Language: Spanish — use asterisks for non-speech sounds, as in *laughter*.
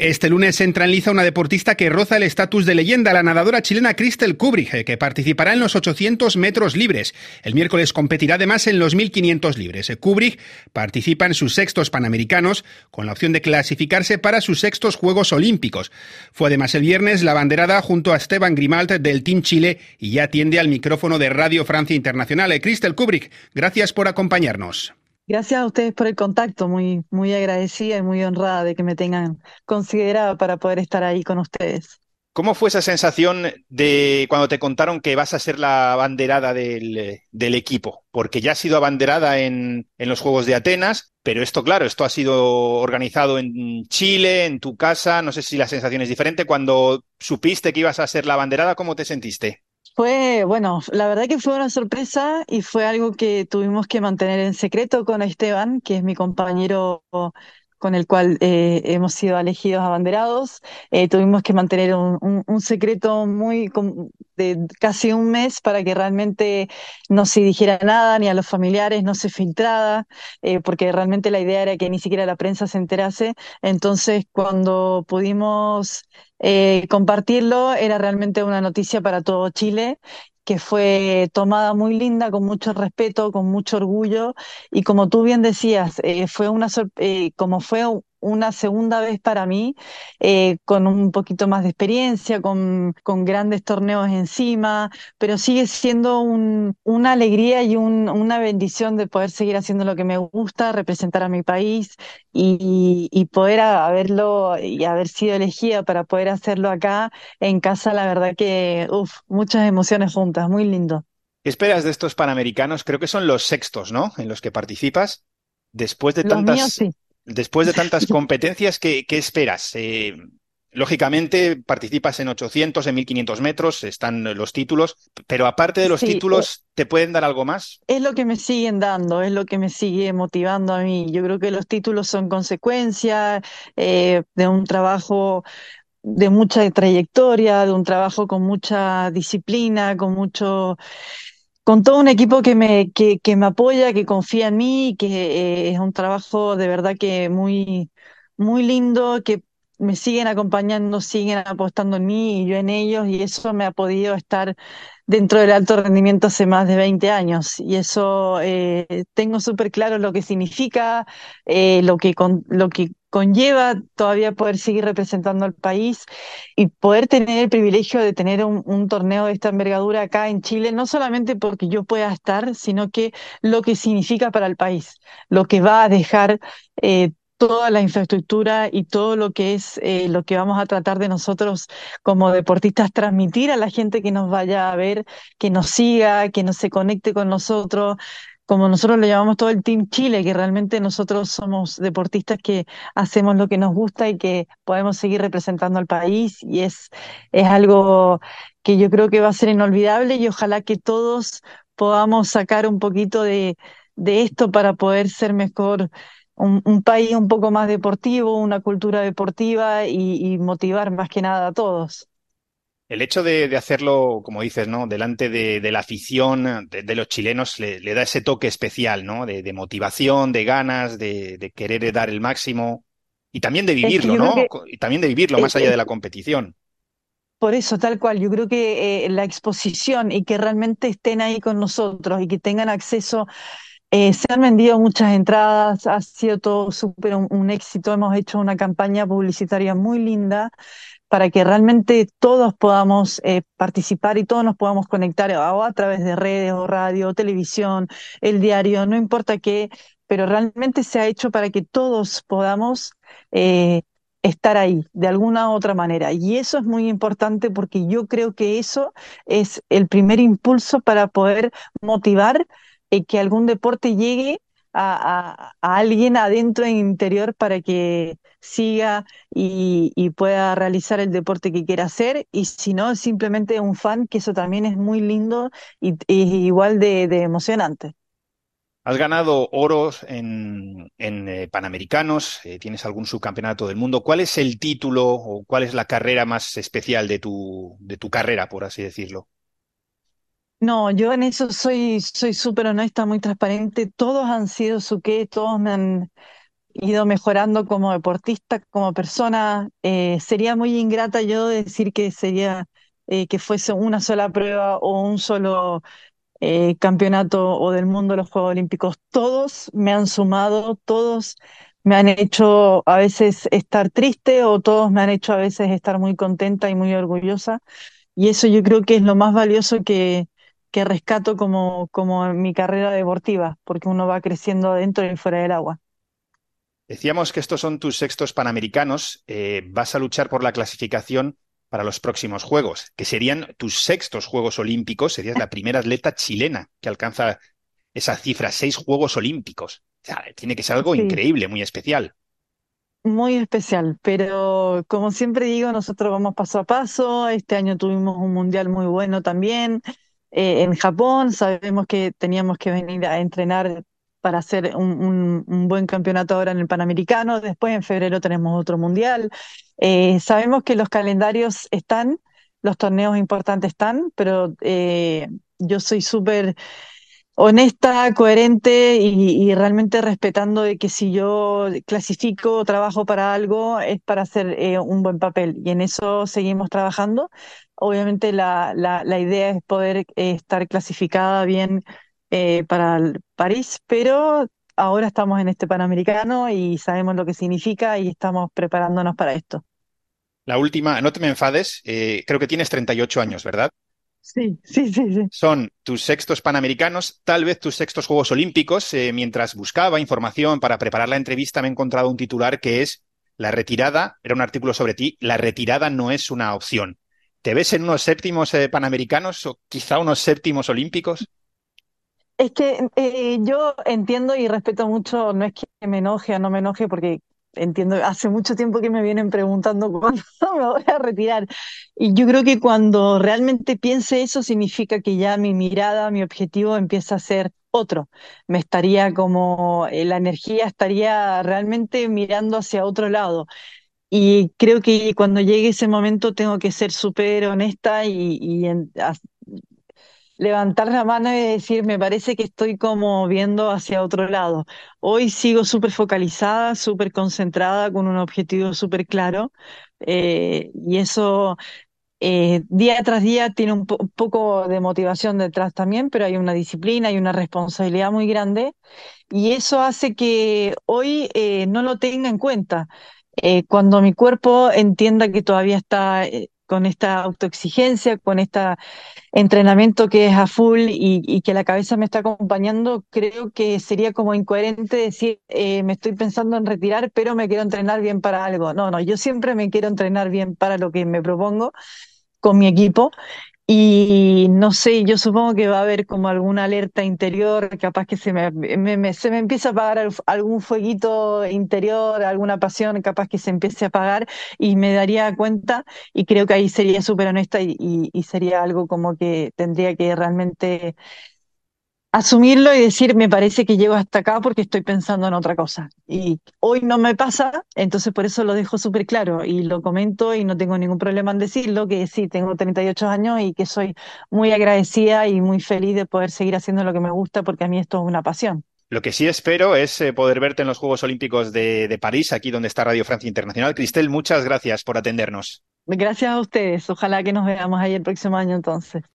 Este lunes entra en liza una deportista que roza el estatus de leyenda, la nadadora chilena Crystal Kubrick, que participará en los 800 metros libres. El miércoles competirá además en los 1500 libres. Kubrick participa en sus sextos panamericanos con la opción de clasificarse para sus sextos Juegos Olímpicos. Fue además el viernes la banderada junto a Esteban Grimalt del Team Chile y ya atiende al micrófono de Radio Francia Internacional. Crystal Kubrick, gracias por acompañarnos. Gracias a ustedes por el contacto, muy, muy agradecida y muy honrada de que me tengan considerada para poder estar ahí con ustedes. ¿Cómo fue esa sensación de cuando te contaron que vas a ser la abanderada del, del equipo? Porque ya has sido abanderada en, en, los Juegos de Atenas, pero esto, claro, esto ha sido organizado en Chile, en tu casa. No sé si la sensación es diferente. Cuando supiste que ibas a ser la abanderada, ¿cómo te sentiste? Fue, bueno, la verdad que fue una sorpresa y fue algo que tuvimos que mantener en secreto con Esteban, que es mi compañero con el cual eh, hemos sido elegidos abanderados. Eh, tuvimos que mantener un, secreto muy de casi un mes para que realmente no se dijera nada, ni a los familiares, no se filtrara, eh, porque realmente la idea era que ni siquiera la prensa se enterase. Entonces, cuando pudimos eh, compartirlo, era realmente una noticia para todo Chile que fue tomada muy linda, con mucho respeto, con mucho orgullo, y como tú bien decías, eh, fue una eh, como fue una segunda vez para mí, eh, con un poquito más de experiencia, con, con grandes torneos encima, pero sigue siendo un, una alegría y un, una bendición de poder seguir haciendo lo que me gusta, representar a mi país y, y poder haberlo y haber sido elegida para poder hacerlo acá en casa, la verdad que, uff, muchas emociones juntas, muy lindo. ¿Qué esperas de estos Panamericanos? Creo que son los sextos, ¿no? En los que participas. Después de Los tantas... míos sí. Después de tantas *laughs* competencias, ¿qué, qué esperas? Eh, lógicamente participas en 800, en 1500 metros, están los títulos, pero aparte de los Sí, eh, títulos, ¿te pueden dar algo más? Es lo que me siguen dando, es lo que me sigue motivando a mí. Yo creo que los títulos son consecuencia eh, de un trabajo de mucha trayectoria, de un trabajo con mucha disciplina, con mucho, con todo un equipo que me, que, que me apoya, que confía en mí, que eh, es un trabajo de verdad que muy, muy lindo, que me siguen acompañando, siguen apostando en mí y yo en ellos, y eso me ha podido estar dentro del alto rendimiento hace más de 20 años. Y eso eh, tengo súper claro lo que significa, eh, lo que, con, lo que conlleva todavía poder seguir representando al país y poder tener el privilegio de tener un, un, torneo de esta envergadura acá en Chile, no solamente porque yo pueda estar, sino que lo que significa para el país, lo que va a dejar eh, toda la infraestructura y todo lo que es eh, lo que vamos a tratar de nosotros como deportistas transmitir a la gente que nos vaya a ver, que nos siga, que nos se conecte con nosotros, como nosotros lo llamamos todo el Team Chile, que realmente nosotros somos deportistas que hacemos lo que nos gusta y que podemos seguir representando al país y es, es algo que yo creo que va a ser inolvidable y ojalá que todos podamos sacar un poquito de, de esto para poder ser mejor un, un, país un poco más deportivo, una cultura deportiva y, y motivar más que nada a todos. El hecho de, de, hacerlo, como dices, ¿no? Delante de, de la afición de, de los chilenos le, le, da ese toque especial, ¿no? De, motivación, de ganas, de, querer dar el máximo y también de vivirlo, ¿no? Que, y también de vivirlo más allá de la competición. Por eso, tal cual, yo creo que eh, la exposición y que realmente estén ahí con nosotros y que tengan acceso eh, se han vendido muchas entradas, ha sido todo súper un, éxito. Hemos hecho una campaña publicitaria muy linda para que realmente todos podamos eh, participar y todos nos podamos conectar a través de redes o radio, o televisión, el diario, no importa qué, pero realmente se ha hecho para que todos podamos eh, estar ahí de alguna u otra manera. Y eso es muy importante porque yo creo que eso es el primer impulso para poder motivar eh, que algún deporte llegue a, a, alguien adentro en interior para que siga y, y, pueda realizar el deporte que quiera hacer y si no simplemente un fan que eso también es muy lindo y, igual de, de, emocionante. Has ganado oros en, en eh, Panamericanos, eh, tienes algún subcampeonato del mundo. ¿Cuál es el título o cuál es la carrera más especial de tu, de tu carrera, por así decirlo? No, yo en eso soy soy súper honesta, muy transparente. Todos han sido su qué, todos me han ido mejorando como deportista, como persona. Eh, sería muy ingrata yo decir que sería eh, que fuese una sola prueba o un solo eh, campeonato o del mundo los Juegos Olímpicos. Todos me han sumado, todos me han hecho a veces estar triste o todos me han hecho a veces estar muy contenta y muy orgullosa. Y eso yo creo que es lo más valioso que, que rescato como, como en mi carrera deportiva, porque uno va creciendo dentro y fuera del agua. Decíamos que estos son tus sextos panamericanos. Eh, vas a luchar por la clasificación para los próximos Juegos, que serían tus sextos Juegos Olímpicos. Serías la primera atleta chilena que alcanza esa cifra, seis Juegos Olímpicos. O sea, tiene que ser algo Sí. increíble, muy especial. Muy especial, pero como siempre digo, nosotros vamos paso a paso. Este año tuvimos un mundial muy bueno también eh, en Japón. Sabemos que teníamos que venir a entrenar para hacer un, un- un buen campeonato ahora en el Panamericano. Después en febrero tenemos otro mundial. Eh, sabemos que los calendarios están, los torneos importantes están, pero eh, yo soy súper honesta, coherente y, y realmente respetando de que si yo clasifico o trabajo para algo es para hacer eh, un buen papel y en eso seguimos trabajando. Obviamente la, la, la idea es poder eh, estar clasificada bien eh, para el París, pero ahora estamos en este Panamericano y sabemos lo que significa y estamos preparándonos para esto. La última, no te me enfades, eh, creo que tienes 38 años, ¿verdad? Sí, sí, sí, sí. Son tus sextos panamericanos, tal vez tus sextos Juegos Olímpicos. Eh, mientras buscaba información para preparar la entrevista, me he encontrado un titular que es La retirada, era un artículo sobre ti, la retirada no es una opción. ¿Te ves en unos séptimos eh, panamericanos o quizá unos séptimos olímpicos? Es que eh, yo entiendo y respeto mucho, no es que me enoje o no me enoje, porque entiendo, hace mucho tiempo que me vienen preguntando *laughs* cuándo me voy a retirar. Y yo creo que cuando realmente piense eso, significa que ya mi mirada, mi objetivo empieza a ser otro. Me estaría como, eh, la energía estaría realmente mirando hacia otro lado. Y creo que cuando llegue ese momento tengo que ser súper honesta y, y en- levantar la mano y decir, me parece que estoy como viendo hacia otro lado. Hoy sigo súper focalizada, súper concentrada, con un objetivo súper claro, eh, y eso eh, día tras día tiene un po- poco de motivación detrás también, pero hay una disciplina, hay una responsabilidad muy grande, y eso hace que hoy eh, no lo tenga en cuenta. Eh, cuando mi cuerpo entienda que todavía está... eh, con esta autoexigencia, con esta entrenamiento que es a full y, y que la cabeza me está acompañando, creo que sería como incoherente decir, eh, me estoy pensando en retirar, pero me quiero entrenar bien para algo. No, no, yo siempre me quiero entrenar bien para lo que me propongo con mi equipo. Y no sé, yo supongo que va a haber como alguna alerta interior, capaz que se me, me- me- se me empieza a apagar al- algún fueguito interior, alguna pasión, capaz que se empiece a apagar y me daría cuenta y creo que ahí sería súper honesta y sería algo como que tendría que realmente asumirlo y decir, me parece que llego hasta acá porque estoy pensando en otra cosa. Y hoy no me pasa, entonces por eso lo dejo súper claro y lo comento y no tengo ningún problema en decirlo, que sí, tengo 38 años y que soy muy agradecida y muy feliz de poder seguir haciendo lo que me gusta porque a mí esto es una pasión. Lo que sí espero es eh, poder verte en los Juegos Olímpicos de, de París, aquí donde está Radio Francia Internacional. Cristel, muchas gracias por atendernos. Gracias a ustedes, ojalá que nos veamos ahí el próximo año entonces.